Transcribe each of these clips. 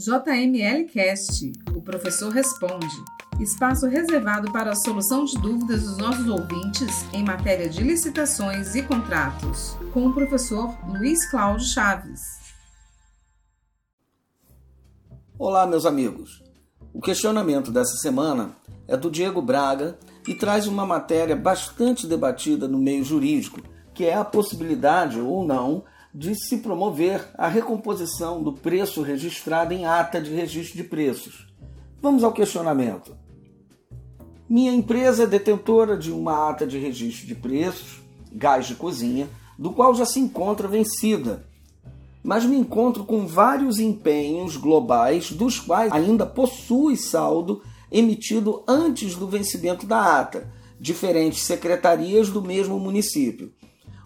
JML Cast, o professor responde. Espaço reservado para a solução de dúvidas dos nossos ouvintes em matéria de licitações e contratos, com o professor Luiz Cláudio Chaves. Olá, meus amigos. O questionamento dessa semana é do Diego Braga e traz uma matéria bastante debatida no meio jurídico, que é a possibilidade ou não de se promover a recomposição do preço registrado em ata de registro de preços. Vamos ao questionamento. Minha empresa é detentora de uma ata de registro de preços, gás de cozinha, do qual já se encontra vencida, mas me encontro com vários empenhos globais, dos quais ainda possui saldo emitido antes do vencimento da ata, diferentes secretarias do mesmo município.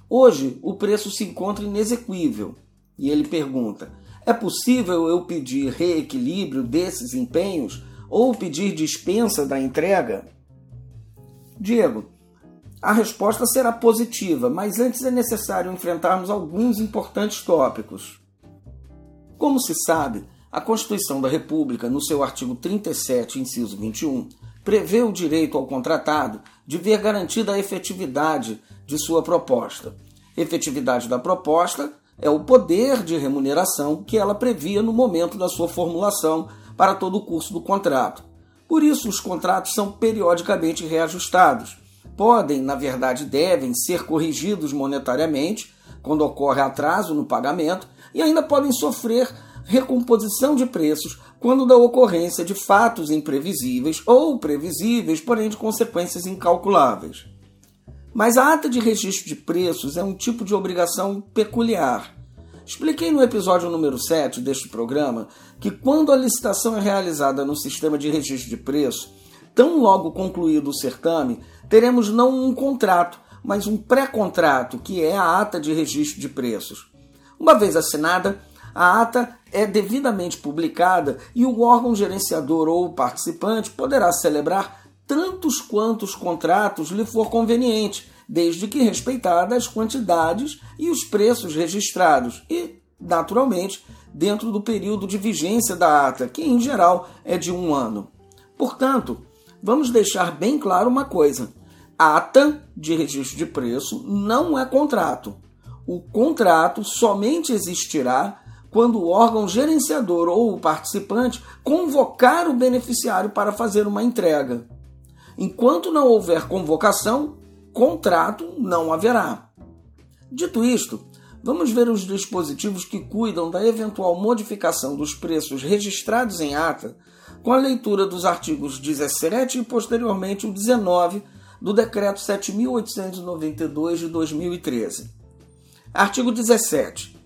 Hoje, o preço se encontra inexequível. E ele pergunta: é possível eu pedir reequilíbrio desses empenhos ou pedir dispensa da entrega? Diego, a resposta será positiva, mas antes é necessário enfrentarmos alguns importantes tópicos. Como se sabe, a Constituição da República, no seu artigo 37, inciso 21, prevê o direito ao contratado de ver garantida a efetividade de sua proposta. Efetividade da proposta é o poder de remuneração que ela previa no momento da sua formulação para todo o curso do contrato. Por isso, os contratos são periodicamente reajustados. Podem, na verdade, devem ser corrigidos monetariamente quando ocorre atraso no pagamento e ainda podem sofrer recomposição de preços quando da ocorrência de fatos imprevisíveis ou previsíveis, porém de consequências incalculáveis. Mas a ata de registro de preços é um tipo de obrigação peculiar. Expliquei no episódio número 7 deste programa que quando a licitação é realizada no sistema de registro de preço, tão logo concluído o certame, teremos não um contrato, mas um pré-contrato, que é a ata de registro de preços. Uma vez assinada, a ata é devidamente publicada e o órgão gerenciador ou participante poderá celebrar tantos quantos contratos lhe for conveniente, desde que respeitadas as quantidades e os preços registrados e, naturalmente, dentro do período de vigência da ata, que em geral é de um ano. Portanto, vamos deixar bem claro uma coisa: ata de registro de preço não é contrato. O contrato somente existirá quando o órgão gerenciador ou o participante convocar o beneficiário para fazer uma entrega. Enquanto não houver convocação, contrato não haverá. Dito isto, vamos ver os dispositivos que cuidam da eventual modificação dos preços registrados em ata com a leitura dos artigos 17 e posteriormente o 19 do Decreto 7892 de 2013. Artigo 17.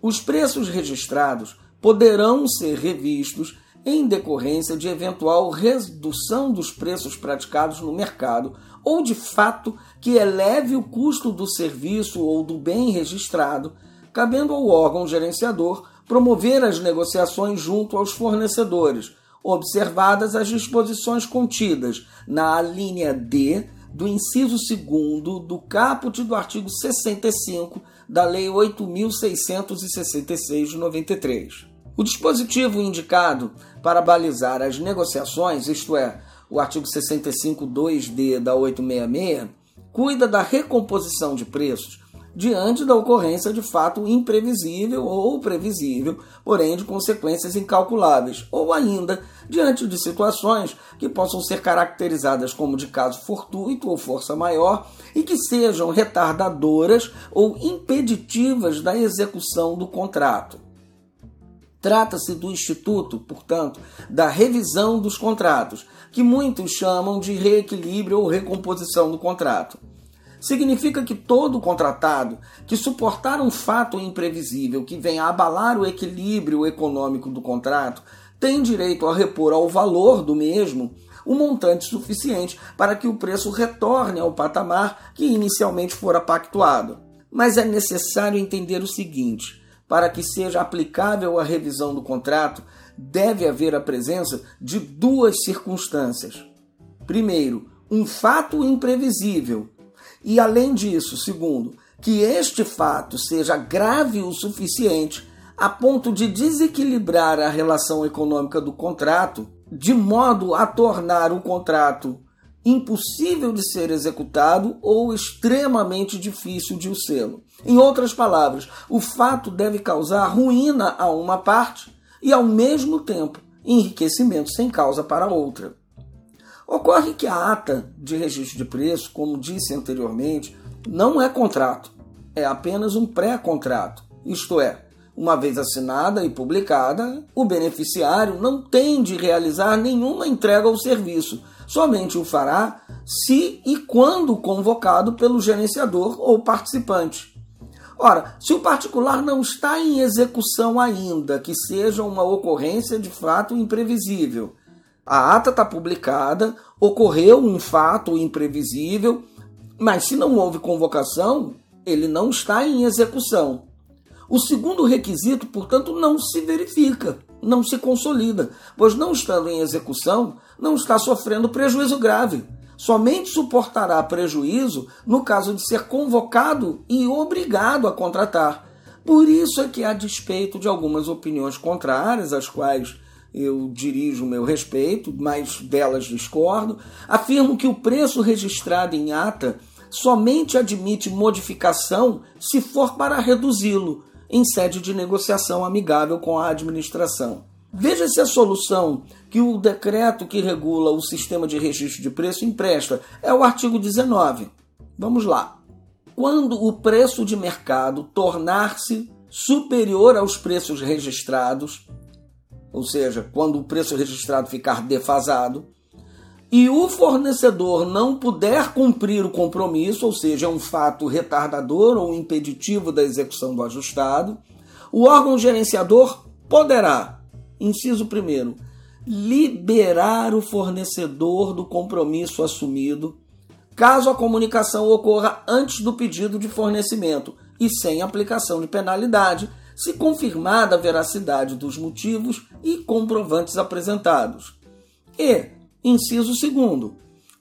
Os preços registrados poderão ser revistos em decorrência de eventual redução dos preços praticados no mercado ou de fato que eleve o custo do serviço ou do bem registrado, cabendo ao órgão gerenciador promover as negociações junto aos fornecedores, observadas as disposições contidas na linha D do inciso 2 do caput do artigo 65 da Lei 8.666 de 93. O dispositivo indicado para balizar as negociações, isto é, o artigo 65.2d da 866, cuida da recomposição de preços diante da ocorrência de fato imprevisível ou previsível, porém de consequências incalculáveis, ou ainda diante de situações que possam ser caracterizadas como de caso fortuito ou força maior e que sejam retardadoras ou impeditivas da execução do contrato. Trata-se do Instituto, portanto, da revisão dos contratos, que muitos chamam de reequilíbrio ou recomposição do contrato. Significa que todo contratado que suportar um fato imprevisível que venha a abalar o equilíbrio econômico do contrato tem direito a repor ao valor do mesmo o um montante suficiente para que o preço retorne ao patamar que inicialmente fora pactuado. Mas é necessário entender o seguinte: para que seja aplicável a revisão do contrato, deve haver a presença de duas circunstâncias. Primeiro, um fato imprevisível. E, além disso, segundo, que este fato seja grave o suficiente a ponto de desequilibrar a relação econômica do contrato, de modo a tornar o contrato impossível de ser executado ou extremamente difícil de o sê-lo. Em outras palavras, o fato deve causar ruína a uma parte e, ao mesmo tempo, enriquecimento sem causa para outra. Ocorre que a ata de registro de preço, como disse anteriormente, não é contrato, é apenas um pré-contrato. Isto é, uma vez assinada e publicada, o beneficiário não tem de realizar nenhuma entrega ou serviço, somente o fará se e quando convocado pelo gerenciador ou participante. Ora, se o particular não está em execução ainda, que seja uma ocorrência de fato imprevisível, a ata está publicada, ocorreu um fato imprevisível, mas se não houve convocação, ele não está em execução. O segundo requisito, portanto, não se verifica, não se consolida, pois não estando em execução, não está sofrendo prejuízo grave. Somente suportará prejuízo no caso de ser convocado e obrigado a contratar. Por isso é que, a despeito de algumas opiniões contrárias, às quais eu dirijo meu respeito, mas delas discordo, afirmo que o preço registrado em ata somente admite modificação se for para reduzi-lo em sede de negociação amigável com a administração. Veja se a solução que o decreto que regula o sistema de registro de preço empresta é o artigo 19. Vamos lá. Quando o preço de mercado tornar-se superior aos preços registrados, ou seja, quando o preço registrado ficar defasado, e o fornecedor não puder cumprir o compromisso, ou seja, é um fato retardador ou impeditivo da execução do ajustado, o órgão gerenciador poderá, inciso primeiro, liberar o fornecedor do compromisso assumido, caso a comunicação ocorra antes do pedido de fornecimento e sem aplicação de penalidade, se confirmada a veracidade dos motivos e comprovantes apresentados. E, inciso segundo,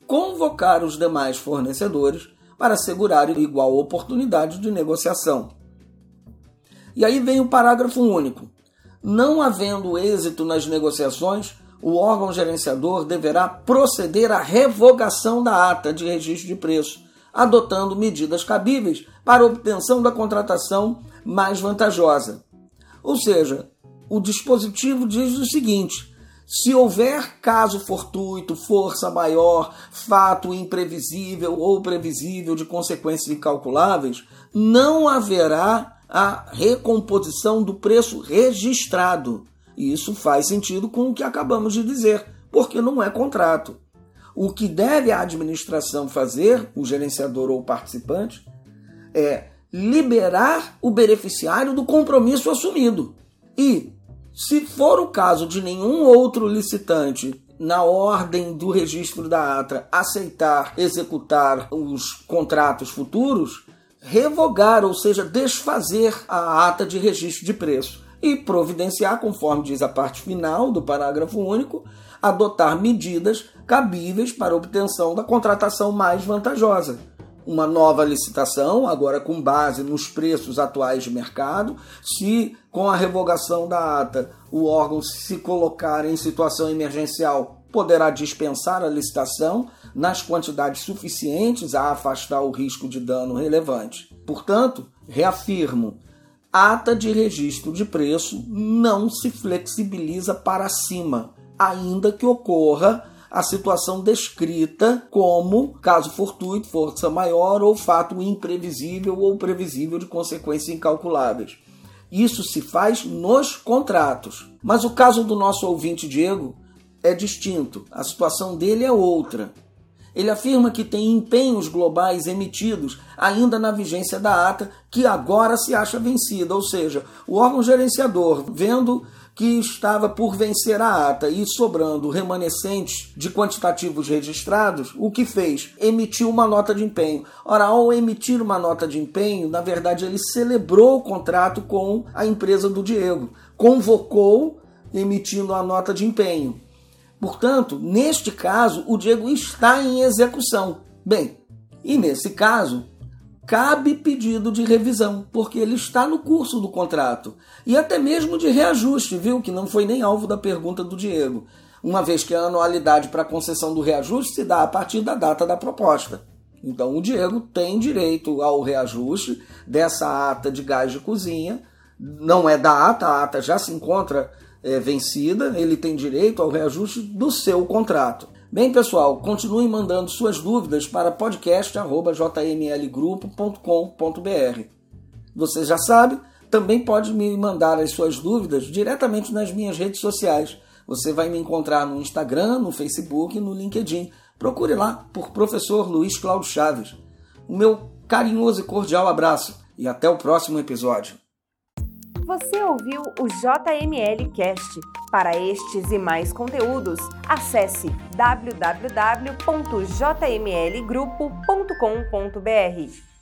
convocar os demais fornecedores para assegurar igual oportunidade de negociação. E aí vem o parágrafo único. Não havendo êxito nas negociações, o órgão gerenciador deverá proceder à revogação da ata de registro de preço, adotando medidas cabíveis para obtenção da contratação mais vantajosa. Ou seja, o dispositivo diz o seguinte: se houver caso fortuito, força maior, fato imprevisível ou previsível de consequências incalculáveis, não haverá a recomposição do preço registrado. E isso faz sentido com o que acabamos de dizer, porque não é contrato. O que deve a administração fazer, o gerenciador ou o participante, é liberar o beneficiário do compromisso assumido. E, se for o caso de nenhum outro licitante na ordem do registro da ata aceitar executar os contratos futuros, revogar, ou seja, desfazer a ata de registro de preço e providenciar, conforme diz a parte final do parágrafo único, adotar medidas cabíveis para obtenção da contratação mais vantajosa uma nova licitação, agora com base nos preços atuais de mercado. Se com a revogação da ata o órgão se colocar em situação emergencial, poderá dispensar a licitação nas quantidades suficientes a afastar o risco de dano relevante. Portanto, reafirmo, ata de registro de preço não se flexibiliza para cima, ainda que ocorra a situação descrita como caso fortuito, força maior ou fato imprevisível ou previsível de consequências incalculáveis. Isso se faz nos contratos. Mas o caso do nosso ouvinte Diego é distinto. A situação dele é outra. Ele afirma que tem empenhos globais emitidos ainda na vigência da ata, que agora se acha vencida, ou seja, o órgão gerenciador, vendo que estava por vencer a ata e sobrando remanescentes de quantitativos registrados, o que fez? Emitiu uma nota de empenho. Ora, ao emitir uma nota de empenho, na verdade ele celebrou o contrato com a empresa do Diego, convocou emitindo a nota de empenho. Portanto, neste caso, o Diego está em execução. Bem, e nesse caso, cabe pedido de revisão, porque ele está no curso do contrato. E até mesmo de reajuste, viu? Que não foi nem alvo da pergunta do Diego. Uma vez que a anualidade para concessão do reajuste se dá a partir da data da proposta. Então o Diego tem direito ao reajuste dessa ata de gás de cozinha. Não é da ata, a ata já se encontra é, vencida, ele tem direito ao reajuste do seu contrato. Bem, pessoal, continuem mandando suas dúvidas para podcast.jmlgrupo.com.br. Você já sabe, também pode me mandar as suas dúvidas diretamente nas minhas redes sociais. Você vai me encontrar no Instagram, no Facebook e no LinkedIn. Procure lá por Professor Luiz Cláudio Chaves. O meu carinhoso e cordial abraço e até o próximo episódio. Você ouviu o JML Cast. Para estes e mais conteúdos, acesse www.jmlgrupo.com.br.